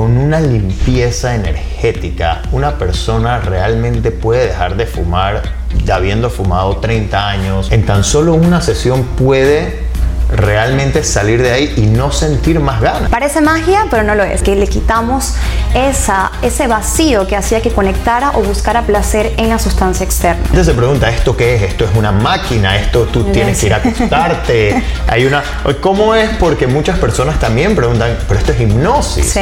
con una limpieza energética, una persona realmente puede dejar de fumar ya habiendo fumado 30 años. En tan solo una sesión puede realmente salir de ahí y no sentir más ganas. Parece magia, pero no lo es, que le quitamos esa, ese vacío que hacía que conectara o buscara placer en la sustancia externa. Entonces se pregunta, ¿esto qué es? ¿Esto es una máquina? ¿Esto tú tienes que ir a acostarte? Hay una... ¿Cómo es? Porque muchas personas también preguntan, pero esto es hipnosis. Sí.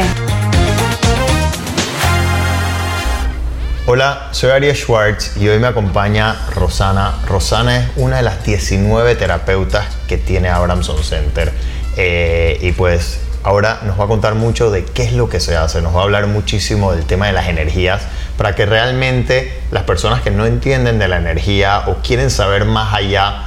Hola, soy Ariel Schwartz y hoy me acompaña Rosana. Rosana es una de las 19 terapeutas que tiene Abramson Center. Eh, y pues ahora nos va a contar mucho de qué es lo que se hace. Nos va a hablar muchísimo del tema de las energías para que realmente las personas que no entienden de la energía o quieren saber más allá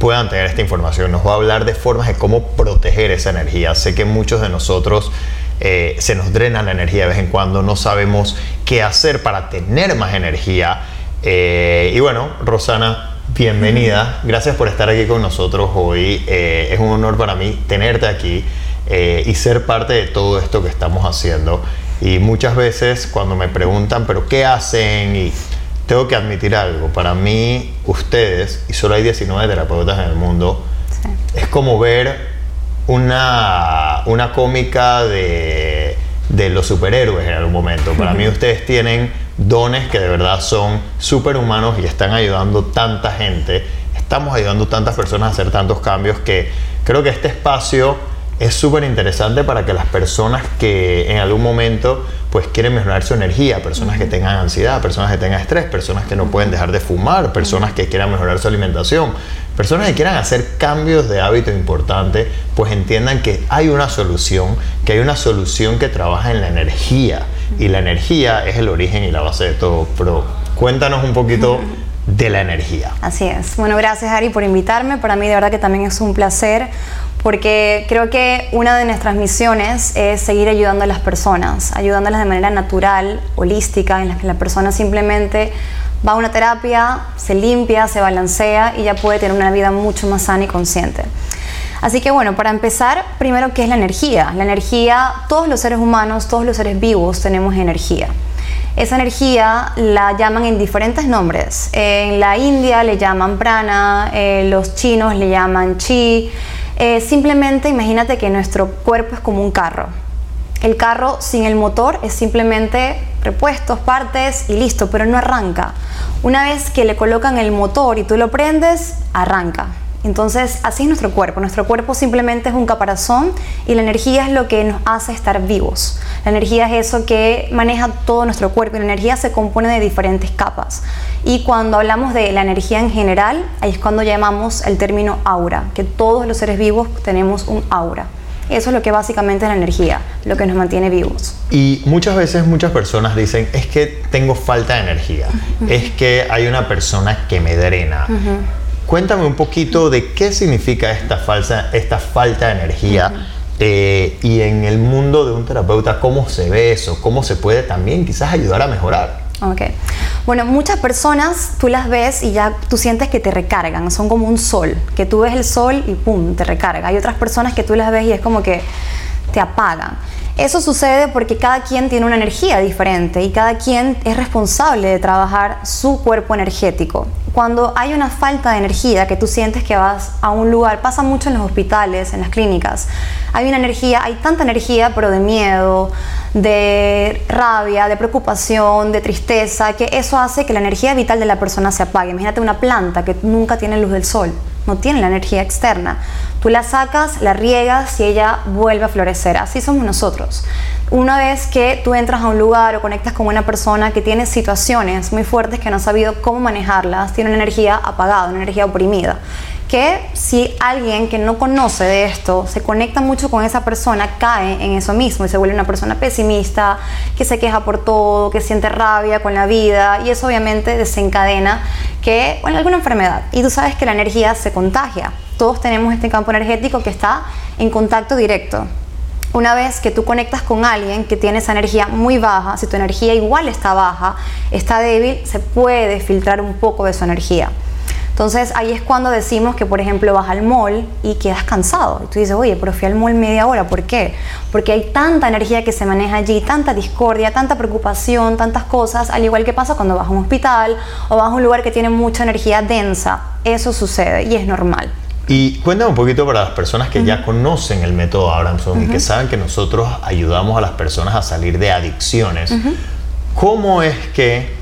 puedan tener esta información. Nos va a hablar de formas de cómo proteger esa energía. Sé que muchos de nosotros eh, se nos drena la energía de vez en cuando, no sabemos qué hacer para tener más energía. Eh, y bueno, Rosana, bienvenida. Gracias por estar aquí con nosotros hoy. Eh, es un honor para mí tenerte aquí y ser parte de todo esto que estamos haciendo. Y muchas veces cuando me preguntan, pero ¿qué hacen? Y tengo que admitir algo. Para mí, ustedes, y solo hay 19 terapeutas en el mundo, es como ver una, una cómica de, de los superhéroes en algún momento. Para mí ustedes tienen dones que de verdad son superhumanos y están ayudando tanta gente. Estamos ayudando tantas personas a hacer tantos cambios que creo que este espacio es súper interesante para que las personas que en algún momento pues quieren mejorar su energía, personas que tengan ansiedad, personas que tengan estrés, personas que no pueden dejar de fumar, personas que quieran mejorar su alimentación, personas que quieran hacer cambios de hábito importante, pues entiendan que hay una solución, que hay una solución que trabaja en la energía y la energía es el origen y la base de todo. Pero cuéntanos un poquito de la energía. Así es. Bueno, gracias Ari por invitarme. Para mí de verdad que también es un placer porque creo que una de nuestras misiones es seguir ayudando a las personas, ayudándolas de manera natural, holística, en la que la persona simplemente va a una terapia, se limpia, se balancea y ya puede tener una vida mucho más sana y consciente. Así que bueno, para empezar, primero, ¿qué es la energía? La energía, todos los seres humanos, todos los seres vivos tenemos energía. Esa energía la llaman en diferentes nombres. En la India le llaman prana, eh, los chinos le llaman chi, eh, simplemente imagínate que nuestro cuerpo es como un carro. El carro sin el motor es simplemente repuestos, partes y listo, pero no arranca. Una vez que le colocan el motor y tú lo prendes, arranca. Entonces, así es nuestro cuerpo. Nuestro cuerpo simplemente es un caparazón y la energía es lo que nos hace estar vivos. La energía es eso que maneja todo nuestro cuerpo y la energía se compone de diferentes capas. Y cuando hablamos de la energía en general, ahí es cuando llamamos el término aura, que todos los seres vivos tenemos un aura. Eso es lo que básicamente es la energía, lo que nos mantiene vivos. Y muchas veces muchas personas dicen, es que tengo falta de energía, es que hay una persona que me drena. Cuéntame un poquito de qué significa esta, falsa, esta falta de energía eh, y en el mundo de un terapeuta, cómo se ve eso, cómo se puede también quizás ayudar a mejorar. Ok. Bueno, muchas personas tú las ves y ya tú sientes que te recargan, son como un sol, que tú ves el sol y pum, te recarga. Hay otras personas que tú las ves y es como que te apagan. Eso sucede porque cada quien tiene una energía diferente y cada quien es responsable de trabajar su cuerpo energético. Cuando hay una falta de energía, que tú sientes que vas a un lugar, pasa mucho en los hospitales, en las clínicas, hay una energía, hay tanta energía, pero de miedo, de rabia, de preocupación, de tristeza, que eso hace que la energía vital de la persona se apague. Imagínate una planta que nunca tiene luz del sol no tiene la energía externa. Tú la sacas, la riegas y ella vuelve a florecer. Así somos nosotros. Una vez que tú entras a un lugar o conectas con una persona que tiene situaciones muy fuertes que no ha sabido cómo manejarlas, tiene una energía apagada, una energía oprimida que si alguien que no conoce de esto se conecta mucho con esa persona, cae en eso mismo y se vuelve una persona pesimista, que se queja por todo, que siente rabia con la vida y eso obviamente desencadena que, bueno, alguna enfermedad. Y tú sabes que la energía se contagia. Todos tenemos este campo energético que está en contacto directo. Una vez que tú conectas con alguien que tiene esa energía muy baja, si tu energía igual está baja, está débil, se puede filtrar un poco de su energía. Entonces ahí es cuando decimos que, por ejemplo, vas al mall y quedas cansado. Y tú dices, oye, pero fui al mall media hora, ¿por qué? Porque hay tanta energía que se maneja allí, tanta discordia, tanta preocupación, tantas cosas, al igual que pasa cuando vas a un hospital o vas a un lugar que tiene mucha energía densa. Eso sucede y es normal. Y cuéntame un poquito para las personas que ya conocen el método Abramson y que saben que nosotros ayudamos a las personas a salir de adicciones. ¿Cómo es que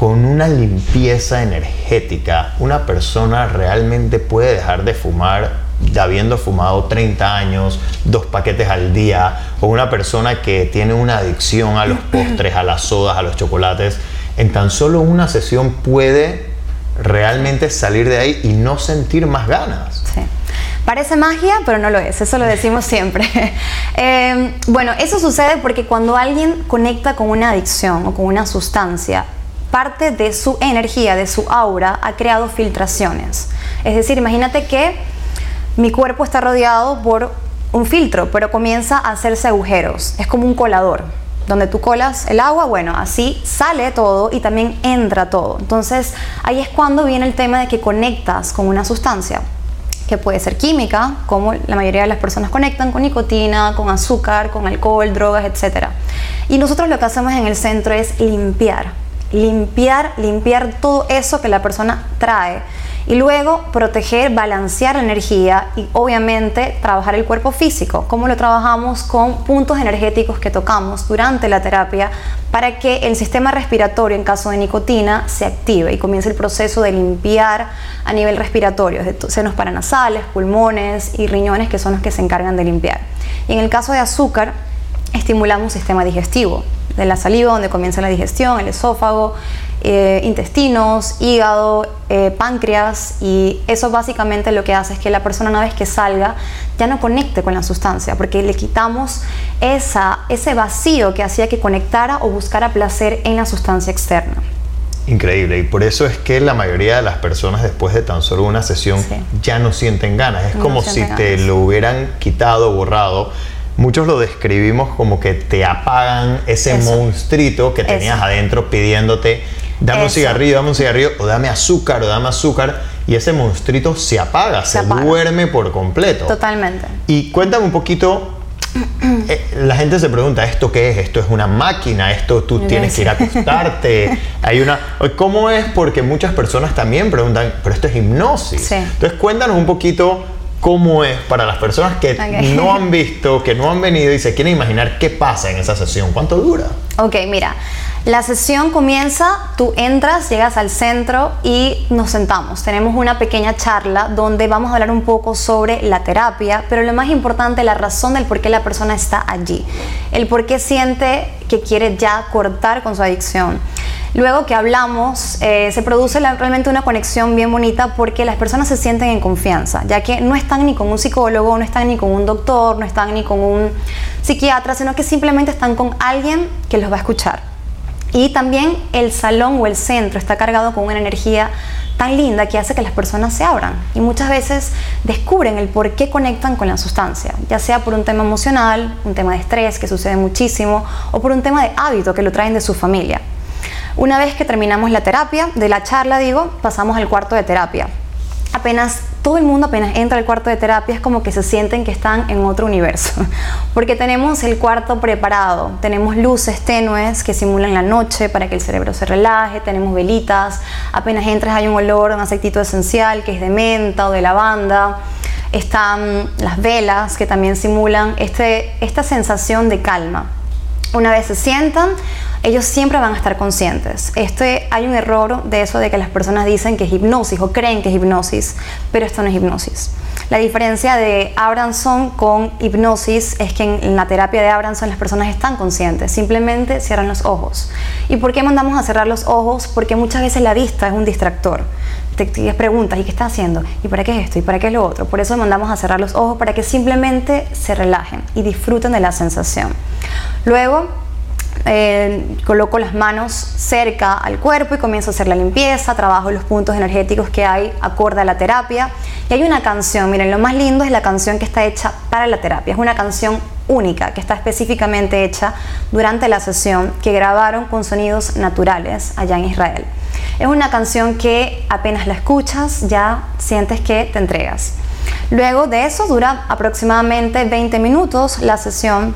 con una limpieza energética una persona realmente puede dejar de fumar habiendo fumado 30 años, dos paquetes al día, o una persona que tiene una adicción a los postres, a las sodas, a los chocolates, en tan solo una sesión puede realmente salir de ahí y no sentir más ganas. Sí. Parece magia, pero no lo es, eso lo decimos siempre. Eh, bueno, eso sucede porque cuando alguien conecta con una adicción o con una sustancia, parte de su energía, de su aura, ha creado filtraciones. Es decir, imagínate que mi cuerpo está rodeado por un filtro, pero comienza a hacerse agujeros. Es como un colador donde tú colas el agua, bueno, así sale todo y también entra todo. Entonces ahí es cuando viene el tema de que conectas con una sustancia que puede ser química, como la mayoría de las personas conectan con nicotina, con azúcar, con alcohol, drogas, etc. Y nosotros lo que hacemos en el centro es limpiar, limpiar, limpiar todo eso que la persona trae y luego proteger, balancear la energía y obviamente trabajar el cuerpo físico. como lo trabajamos? Con puntos energéticos que tocamos durante la terapia para que el sistema respiratorio en caso de nicotina se active y comience el proceso de limpiar a nivel respiratorio, de senos paranasales, pulmones y riñones que son los que se encargan de limpiar. Y en el caso de azúcar, estimulamos el sistema digestivo, de la saliva donde comienza la digestión, el esófago, eh, intestinos, hígado, eh, páncreas y eso básicamente lo que hace es que la persona una vez que salga ya no conecte con la sustancia porque le quitamos esa, ese vacío que hacía que conectara o buscara placer en la sustancia externa. Increíble, y por eso es que la mayoría de las personas después de tan solo una sesión ya no sienten ganas, es como si te lo hubieran quitado, borrado muchos lo describimos como que te apagan ese monstruito que tenías adentro pidiéndote dame un cigarrillo, dame un cigarrillo, o dame azúcar, o dame azúcar, y ese monstruito se apaga, se, duerme por completo. Totalmente. Y cuéntame un poquito, eh, la gente se pregunta, ¿esto qué es? ¿Esto es una máquina? ¿Esto tú tienes que ir a acostarte? Hay una... ¿Cómo es? Porque muchas personas también preguntan, pero esto es hipnosis. Entonces cuéntanos un poquito cómo es para las personas que no han visto, que no han venido y se quieren imaginar qué pasa en esa sesión. ¿Cuánto dura? Ok, mira. La sesión comienza, tú entras, llegas al centro y nos sentamos. Tenemos una pequeña charla donde vamos a hablar un poco sobre la terapia, pero lo más importante, la razón del por qué la persona está allí. El por qué siente que quiere ya cortar con su adicción. Luego que hablamos, eh, se produce realmente una conexión bien bonita porque las personas se sienten en confianza, ya que no están ni con un psicólogo, no están ni con un doctor, no están ni con un psiquiatra, sino que simplemente están con alguien que los va a escuchar. Y también el salón o el centro está cargado con una energía tan linda que hace que las personas se abran y muchas veces descubren el por qué conectan con la sustancia, ya sea por un tema emocional, un tema de estrés que sucede muchísimo o por un tema de hábito que lo traen de su familia. Una vez que terminamos la terapia, de la charla digo, pasamos al cuarto de terapia apenas todo el mundo apenas entra al cuarto de terapia es como que se sienten que están en otro universo, porque tenemos el cuarto preparado, tenemos luces tenues que simulan la noche para que el cerebro se relaje, tenemos velitas, apenas entras hay un olor, un aceitito esencial que es de menta o de lavanda, están las velas que también simulan este, esta sensación de calma. Una vez se sientan, ellos siempre van a estar conscientes. Este, hay un error de eso de que las personas dicen que es hipnosis o creen que es hipnosis, pero esto no es hipnosis. La diferencia de Abranson con hipnosis es que en, la terapia de Abranson las personas están conscientes, simplemente cierran los ojos. ¿Y por qué mandamos a cerrar los ojos? Porque muchas veces la vista es un distractor. Te, te preguntas, ¿y qué está haciendo? ¿Y para qué es esto? ¿Y para qué es lo otro? Por eso mandamos a cerrar los ojos para que simplemente se relajen y disfruten de la sensación. Luego, eh, coloco las manos cerca al cuerpo y comienzo a hacer la limpieza, trabajo los puntos energéticos que hay acorde a la terapia. Y hay una canción, miren, lo más lindo es la canción que está hecha para la terapia. Es una canción única que está específicamente hecha durante la sesión que grabaron con sonidos naturales allá en Israel. Es una canción que apenas la escuchas ya sientes que te entregas. Luego de eso dura aproximadamente 20 minutos la sesión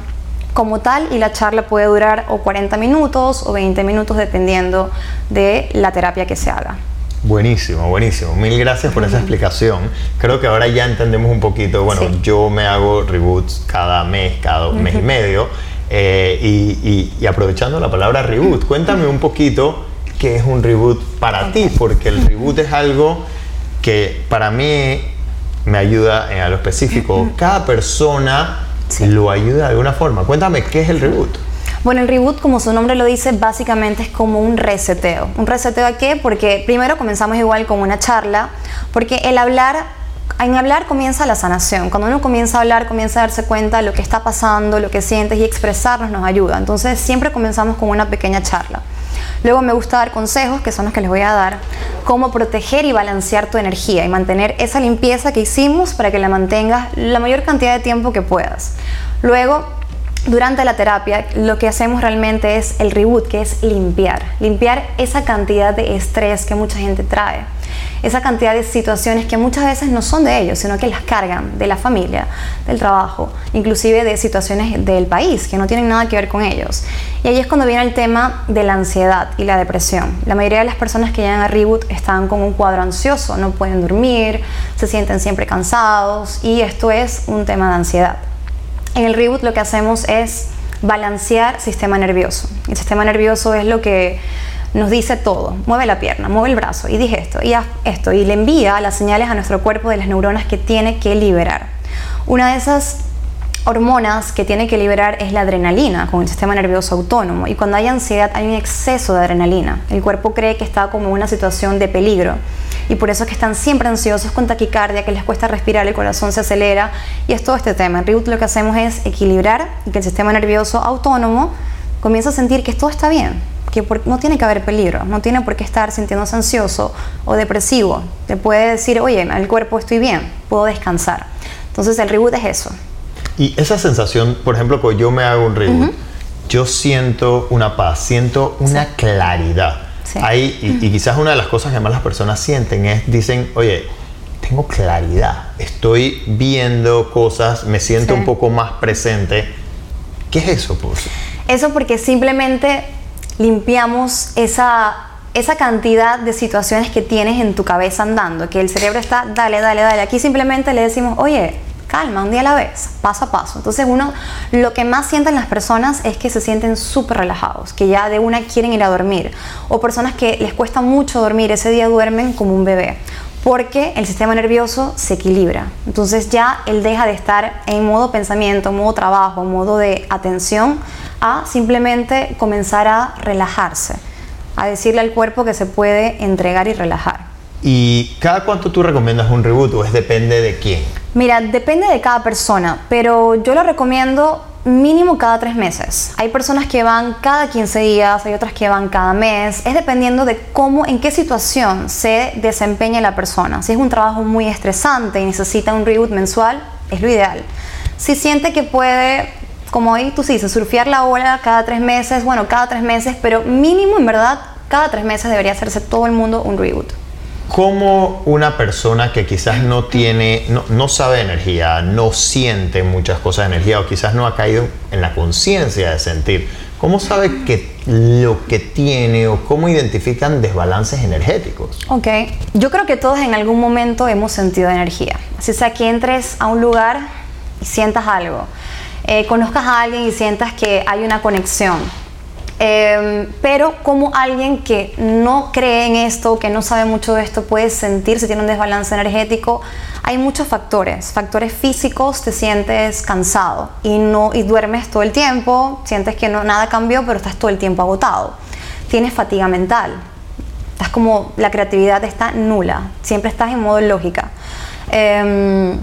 como tal y la charla puede durar o 40 minutos o 20 minutos dependiendo de la terapia que se haga. Buenísimo, buenísimo. Mil gracias por esa explicación. Creo que ahora ya entendemos un poquito. Bueno, yo me hago reboots cada mes, cada mes y medio. Eh, y, aprovechando la palabra reboot, cuéntame un poquito qué es un reboot para ti, porque el reboot es algo que para mí me ayuda en lo específico. Cada persona lo ayuda de alguna forma. Cuéntame qué es el reboot. Bueno, el reboot, como su nombre lo dice, básicamente es como un reseteo. ¿Un reseteo a qué? Porque primero comenzamos igual con una charla, porque el hablar en hablar comienza la sanación. Cuando uno comienza a hablar, comienza a darse cuenta de lo que está pasando, lo que sientes y expresarnos nos ayuda. Entonces siempre comenzamos con una pequeña charla. Luego me gusta dar consejos, que son los que les voy a dar, cómo proteger y balancear tu energía y mantener esa limpieza que hicimos para que la mantengas la mayor cantidad de tiempo que puedas. Luego durante la terapia lo que hacemos realmente es el reboot, que es limpiar, limpiar esa cantidad de estrés que mucha gente trae, esa cantidad de situaciones que muchas veces no son de ellos, sino que las cargan de la familia, del trabajo, inclusive de situaciones del país que no tienen nada que ver con ellos. Y ahí es cuando viene el tema de la ansiedad y la depresión. La mayoría de las personas que llegan a reboot están con un cuadro ansioso, no pueden dormir, se sienten siempre cansados y esto es un tema de ansiedad. En el reboot lo que hacemos es balancear sistema nervioso. El sistema nervioso es lo que nos dice todo. Mueve la pierna, mueve el brazo y dije esto y haz esto y le envía las señales a nuestro cuerpo de las neuronas que tiene que liberar. Una de esas hormonas que tiene que liberar es la adrenalina con el sistema nervioso autónomo y cuando hay ansiedad hay un exceso de adrenalina. El cuerpo cree que está como en una situación de peligro y por eso es que están siempre ansiosos con taquicardia, que les cuesta respirar, el corazón se acelera y es todo este tema. En Reboot lo que hacemos es equilibrar y que el sistema nervioso autónomo comience a sentir que todo está bien, que no tiene que haber peligro, no tiene por qué estar sintiéndose ansioso o depresivo. Te puede decir, oye, el cuerpo estoy bien, puedo descansar. Entonces el reboot es eso. Y esa sensación, por ejemplo, cuando yo me hago un reboot, yo siento una paz, siento una claridad y, quizás una de las cosas que más las personas sienten es, dicen, oye, tengo claridad, estoy viendo cosas, me siento un poco más presente. ¿Qué es eso, pues? Eso porque simplemente limpiamos esa, esa cantidad de situaciones que tienes en tu cabeza andando, que el cerebro está, dale, dale, dale. Aquí simplemente le decimos, oye, calma, un día a la vez, paso a paso. Entonces uno, lo que más sienten las personas es que se sienten súper relajados, que ya de una quieren ir a dormir. O personas que les cuesta mucho dormir, ese día duermen como un bebé, porque el sistema nervioso se equilibra. Entonces ya él deja de estar en modo pensamiento, modo trabajo, modo de atención, a simplemente comenzar a relajarse, a decirle al cuerpo que se puede entregar y relajar. ¿Y cada cuánto tú recomiendas un reboot o es depende de quién? Mira, depende de cada persona, pero yo lo recomiendo mínimo cada tres meses. Hay personas que van cada 15 días, hay otras que van cada mes. Es dependiendo de cómo, en qué situación se desempeña la persona. Si es un trabajo muy estresante y necesita un reboot mensual, es lo ideal. Si siente que puede, como hoy tú dices, surfear la ola cada tres meses, bueno, cada tres meses, pero mínimo en verdad, cada tres meses debería hacerse todo el mundo un reboot. ¿Cómo una persona que quizás no tiene, no, sabe de energía, no siente muchas cosas de energía o quizás no ha caído en la conciencia de sentir, cómo sabe que lo que tiene o cómo identifican desbalances energéticos? Ok, yo creo que todos en algún momento hemos sentido energía. Así sea que entres a un lugar y sientas algo, eh, conozcas a alguien y sientas que hay una conexión Em, pero como alguien que no cree en esto, que no sabe mucho de esto, puede sentir si tiene un desbalance energético, hay muchos factores. Factores físicos, te sientes cansado y, no, y duermes todo el tiempo, sientes que no, nada cambió, pero estás todo el tiempo agotado. Tienes fatiga mental, estás como la creatividad está nula, siempre estás en modo lógica. Em,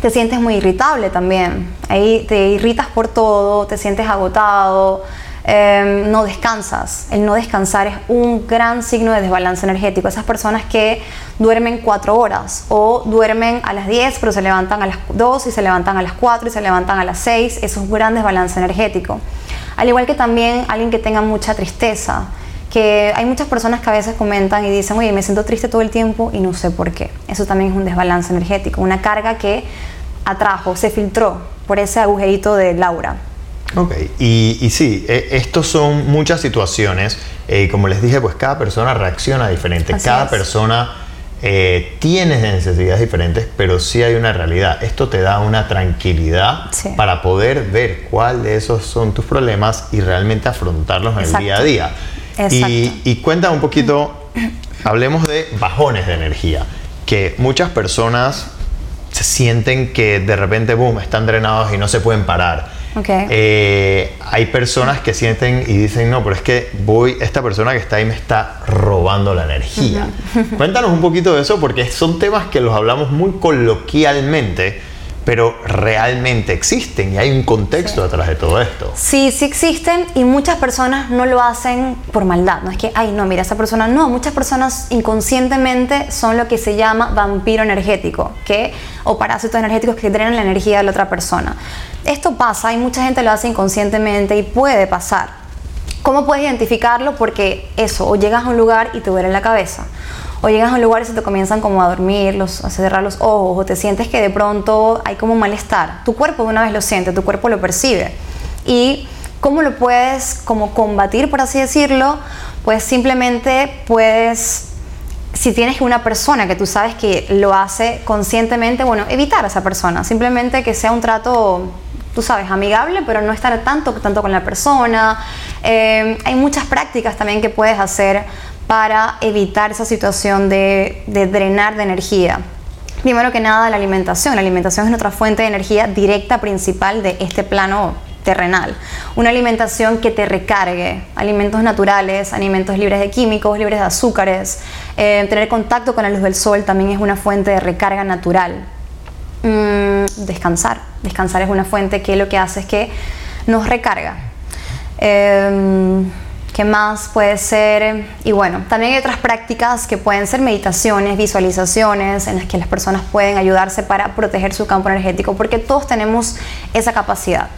te sientes muy irritable también, ahí te irritas por todo, te sientes agotado. Em, no descansas. El no descansar es un gran signo de desbalance energético. Esas personas que duermen cuatro horas o duermen a las 10 pero se levantan a las 2 y se levantan a las 4 y se levantan a las 6, eso es un gran desbalance energético. Al igual que también alguien que tenga mucha tristeza, que hay muchas personas que a veces comentan y dicen, oye, me siento triste todo el tiempo y no sé por qué. Eso también es un desbalance energético, una carga que atrajo, se filtró por ese agujerito de Laura. Ok, y, y sí, e, estos son muchas situaciones. Eh, como les dije, pues cada persona reacciona diferente, cada persona eh, tiene necesidades diferentes, pero sí hay una realidad. Esto te da una tranquilidad para poder ver cuál de esos son tus problemas y realmente afrontarlos en el día a día. Y, y cuenta un poquito, hablemos de bajones de energía, que muchas personas se sienten que de repente, boom, están drenados y no se pueden parar. Eh, hay personas que sienten y dicen, no, pero es que voy, esta persona que está ahí me está robando la energía. Cuéntanos un poquito de eso porque son temas que los hablamos muy coloquialmente pero realmente existen y hay un contexto detrás de todo esto. Sí, sí existen y muchas personas no lo hacen por maldad. No es que, ay, no, mira, esa persona no. Muchas personas inconscientemente son lo que se llama vampiro energético, que, o parásitos energéticos que drenan la energía de la otra persona. Esto pasa y mucha gente lo hace inconscientemente y puede pasar. ¿Cómo puedes identificarlo? Porque eso, o llegas a un lugar y te duele la cabeza o llegas a un lugar y se te comienzan como a dormir, los, a cerrar los ojos, o te sientes que de pronto hay como malestar. Tu cuerpo de una vez lo siente, tu cuerpo lo percibe. Y cómo lo puedes como combatir, por así decirlo, pues simplemente puedes si tienes una persona que tú sabes que lo hace conscientemente, bueno, evitar a esa persona, simplemente que sea un trato, tú sabes, amigable, pero no estar tanto, tanto con la persona. Eh, hay muchas prácticas también que puedes hacer para evitar esa situación de, drenar de energía. Primero que nada, la alimentación. La alimentación es nuestra fuente de energía directa principal de este plano terrenal. Una alimentación que te recargue, alimentos naturales, alimentos libres de químicos, libres de azúcares. Eh, tener contacto con la luz del sol también es una fuente de recarga natural. Mm, descansar. Descansar es una fuente que lo que hace es que nos recarga. Eh, ¿Qué más puede ser? Y bueno, también hay otras prácticas que pueden ser meditaciones, visualizaciones, en las que las personas pueden ayudarse para proteger su campo energético, porque todos tenemos esa capacidad.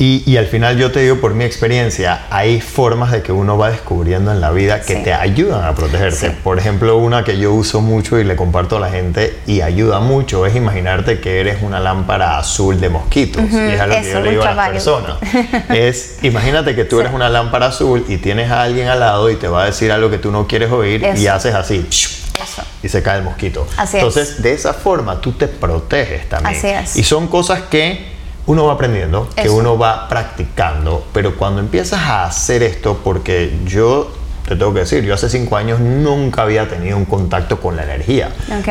Y, al final yo te digo por mi experiencia, hay formas de que uno va descubriendo en la vida que te ayudan a protegerse. Por ejemplo, una que yo uso mucho y le comparto a la gente y ayuda mucho es imaginarte que eres una lámpara azul de mosquitos. Y es algo que yo le digo a las personas. es, imagínate que tú eres una lámpara azul y tienes a alguien al lado y te va a decir algo que tú no quieres oír y haces así. Y se cae el mosquito. Entonces, de esa forma tú te proteges también. Así es. Y son cosas que uno va aprendiendo, que uno va practicando, pero cuando empiezas a hacer esto, porque yo te tengo que decir, yo hace cinco años nunca había tenido un contacto con la energía.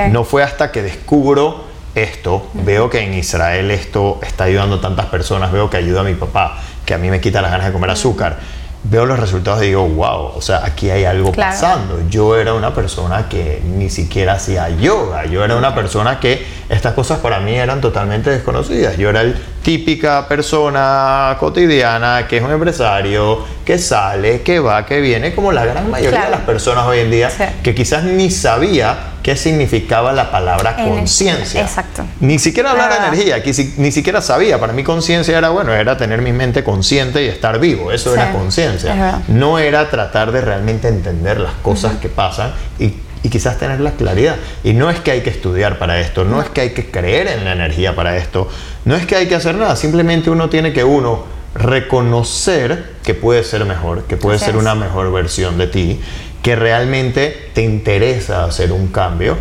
No fue hasta que descubro esto, veo que en Israel esto está ayudando a tantas personas, veo que ayuda a mi papá, que a mí me quita las ganas de comer azúcar veo los resultados y digo, wow, o sea, aquí hay algo pasando. Yo era una persona que ni siquiera hacía yoga, yo era una persona que estas cosas para mí eran totalmente desconocidas. Yo era el típica persona cotidiana que es un empresario, que sale, que va, que viene, como la gran mayoría de las personas hoy en día, que quizás ni sabía qué significaba la palabra conciencia. Exacto. Ni siquiera hablar de energía, ni siquiera sabía. Para mí conciencia era, bueno, era tener mi mente consciente y estar vivo. Eso era conciencia. No era tratar de realmente entender las cosas que pasan y y quizás tener la claridad. Y no es que hay que estudiar para esto, no, es que hay que creer en la energía para esto, no es que hay que hacer nada, simplemente uno tiene que uno reconocer que puede ser mejor, que puede ser una mejor versión de ti, que realmente te interesa hacer un cambio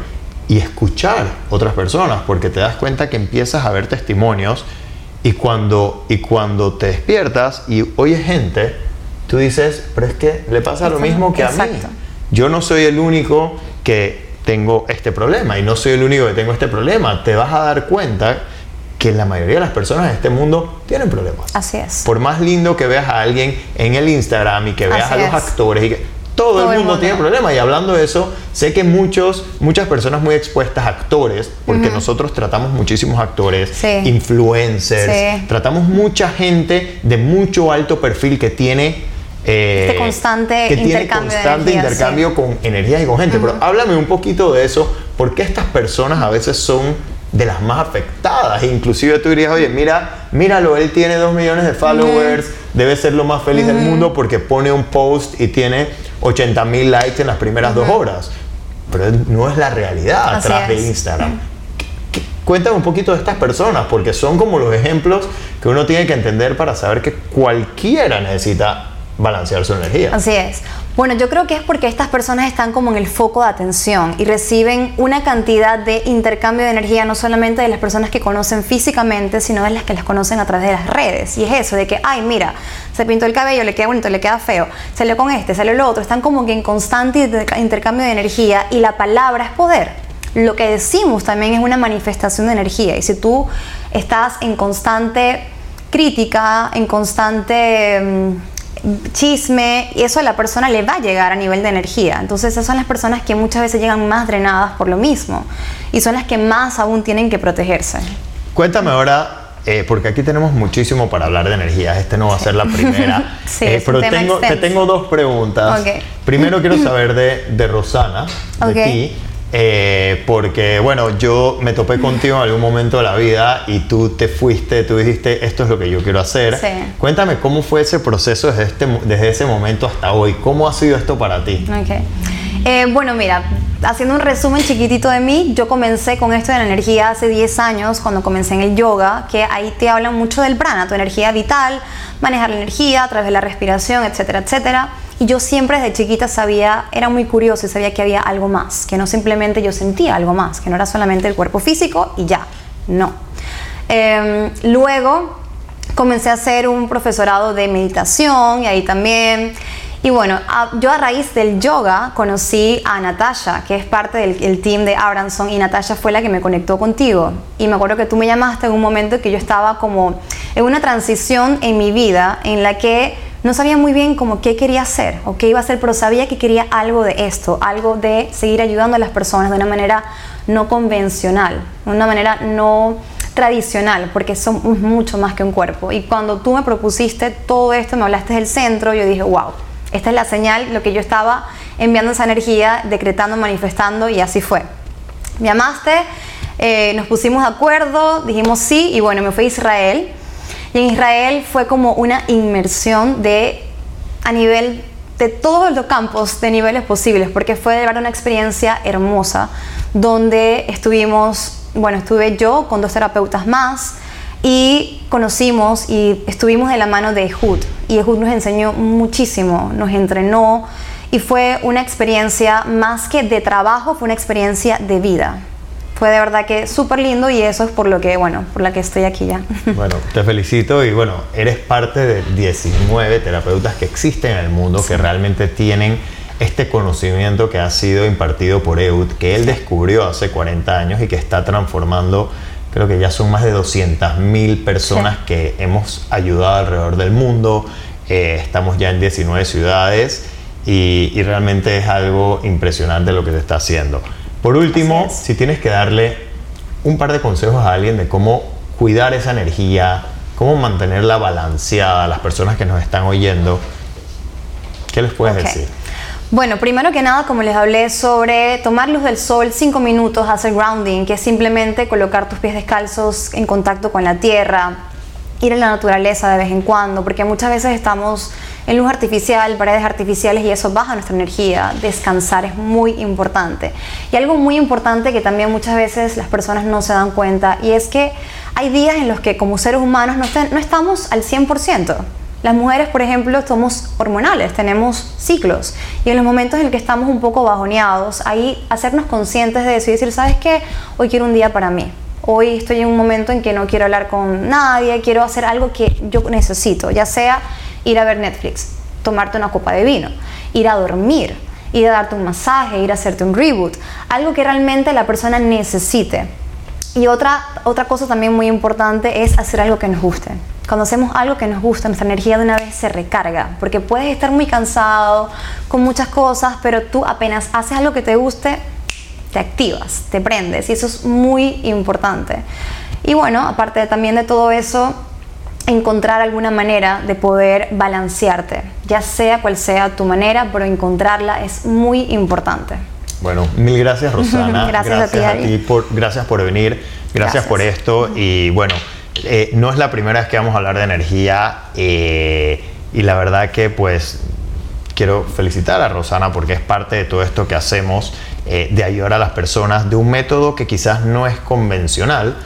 y escuchar otras personas, porque te das cuenta que empiezas a ver testimonios y cuando, y cuando te despiertas y oyes gente, tú dices, pero es que le pasa lo mismo que a mí yo no soy el único que tengo este problema y no soy el único que tengo este problema. Te vas a dar cuenta que la mayoría de las personas en este mundo tienen problemas. Así es. Por más lindo que veas a alguien en el Instagram y que veas a los actores y que todo, el, mundo tiene problemas. Y hablando de eso, sé que muchos, muchas personas muy expuestas, actores, porque nosotros tratamos muchísimos actores, influencers, tratamos mucha gente de mucho alto perfil que tiene este eh, constante intercambio, constante intercambio con energía y con gente. Pero háblame un poquito de eso, porque estas personas a veces son de las más afectadas. Inclusive tú dirías, oye, mira, míralo, él tiene dos millones de followers, debe ser lo más feliz del mundo porque pone un post y tiene 80 mil likes en las primeras dos horas. Pero no es la realidad Así atrás de. Instagram. ¿Qué- Cuéntame un poquito de estas personas, porque son como los ejemplos que uno tiene que entender para saber que cualquiera necesita balancear su energía. Así es. Bueno, yo creo que es porque estas personas están como en el foco de atención y reciben una cantidad de intercambio de energía no solamente de las personas que conocen físicamente, sino de las que las conocen a través de las redes. Y es eso, de que, ay, mira, se pintó el cabello, le queda bonito, le queda feo, salió con este, salió lo otro. Están como que en constante inter- intercambio de energía y la palabra es poder. Lo que decimos también es una manifestación de energía. Y si tú estás en constante crítica, en constante... chisme y eso a la persona le va a llegar a nivel de energía. Entonces esas son las personas que muchas veces llegan más drenadas por lo mismo y son las que más aún tienen que protegerse. Cuéntame ahora, eh, porque aquí tenemos muchísimo para hablar de energías. Este no va a ser la primera. Sí, Eh, pero tengo, te tengo dos preguntas. Primero quiero saber de, de Rosana, de ti. Eh, porque bueno, yo me topé contigo en algún momento de la vida y tú te fuiste, tú dijiste, esto es lo que yo quiero hacer. Sí. Cuéntame cómo fue ese proceso desde, este, desde ese momento hasta hoy. ¿Cómo ha sido esto para ti? Ok. Eh, bueno, mira, haciendo un resumen chiquitito de mí, yo comencé con esto de la energía hace 10 años, cuando comencé en el yoga, que ahí te hablan mucho del prana, tu energía vital, manejar la energía a través de la respiración, etcétera, etcétera. Y yo siempre desde chiquita sabía, era muy curioso y sabía que había algo más, que no simplemente yo sentía algo más, que no era solamente el cuerpo físico y ya, no. Eh, luego comencé a hacer un profesorado de meditación y ahí también. Y bueno, yo a raíz del yoga conocí a Natasha, que es parte del el team de Abranson, y Natasha fue la que me conectó contigo. Y me acuerdo que tú me llamaste en un momento que yo estaba como en una transición en mi vida en la que no sabía muy bien como qué quería hacer o qué iba a hacer, pero sabía que quería algo de esto, algo de seguir ayudando a las personas de una manera no convencional, de una manera no tradicional, porque somos mucho más que un cuerpo. Y cuando tú me propusiste todo esto, me hablaste del centro, yo dije, wow, esta es la señal, lo que yo estaba enviando esa energía, decretando, manifestando, y así fue. Me llamaste, eh, nos pusimos de acuerdo, dijimos sí, y bueno, me fui a Israel. Y en Israel fue como una inmersión de a nivel de todos los campos de niveles posibles, porque fue de verdad una experiencia hermosa, donde estuvimos, bueno, estuve yo con dos terapeutas más y conocimos y estuvimos de la mano de Ehud. Y Ehud nos enseñó muchísimo, nos entrenó y fue una experiencia más que de trabajo, fue una experiencia de vida. Fue de verdad que súper lindo y eso es por lo que, bueno, por la que estoy aquí ya. Bueno, te felicito y bueno, eres parte de 19 terapeutas que existen en el mundo que realmente tienen este conocimiento que ha sido impartido por Eud, que él descubrió hace 40 años y que está transformando, creo que ya son más de 200.000 personas Sí. que hemos ayudado alrededor del mundo, Eh, estamos ya en 19 ciudades y, y realmente es algo impresionante lo que se está haciendo. Por último, si tienes que darle un par de consejos a alguien de cómo cuidar esa energía, cómo mantenerla balanceada a las personas que nos están oyendo, ¿qué les puedes decir? Bueno, primero que nada, como les hablé sobre tomar luz del sol 5 minutos, hacer grounding, que es simplemente colocar tus pies descalzos en contacto con la tierra, ir a la naturaleza de vez en cuando, porque muchas veces estamos en luz artificial, paredes artificiales y eso baja nuestra energía. Descansar es muy importante. Y algo muy importante que también muchas veces las personas no se dan cuenta y es que hay días en los que como seres humanos no, est- no estamos al 100%. Las mujeres, por ejemplo, somos hormonales, tenemos ciclos y en los momentos en los que estamos un poco bajoneados, ahí hacernos conscientes de eso y decir, ¿sabes qué? Hoy quiero un día para mí. Hoy estoy en un momento en que no quiero hablar con nadie, quiero hacer algo que yo necesito, ya sea ir a ver Netflix, tomarte una copa de vino, ir a dormir, ir a darte un masaje, ir a hacerte un reboot, algo que realmente la persona necesite. Y otra, otra cosa también muy importante es hacer algo que nos guste. Cuando hacemos algo que nos gusta, nuestra energía de una vez se recarga, porque puedes estar muy cansado con muchas cosas, pero tú apenas haces algo que te guste, te activas, te prendes, y eso es muy importante. Y bueno, aparte también de todo eso, encontrar alguna manera de poder balancearte, ya sea cual sea tu manera, pero encontrarla es muy importante. Bueno, mil gracias Rosana. Gracias a ti, Ari. por, gracias por venir, gracias, Gracias. por esto y bueno, eh, no es la primera vez que vamos a hablar de energía eh, y la verdad que pues quiero felicitar a Rosana porque es parte de todo esto que hacemos, eh, de ayudar a las personas de un método que quizás no es convencional,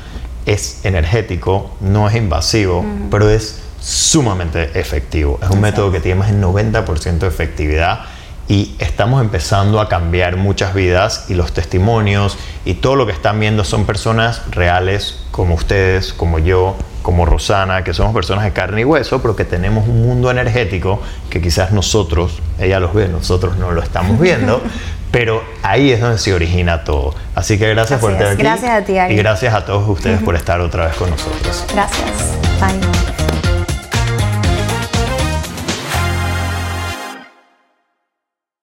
es energético, no es invasivo, pero es sumamente efectivo. Es un método que tiene más del 90% de efectividad y estamos empezando a cambiar muchas vidas y los testimonios y todo lo que están viendo son personas reales como ustedes, como yo, como Rosana, que somos personas de carne y hueso, pero que tenemos un mundo energético que quizás nosotros, ella los ve, nosotros no lo estamos viendo, pero ahí es donde se origina todo. Así que gracias por estar aquí. Gracias a ti, Ari. Y gracias a todos ustedes por estar otra vez con nosotros. Gracias. Bye.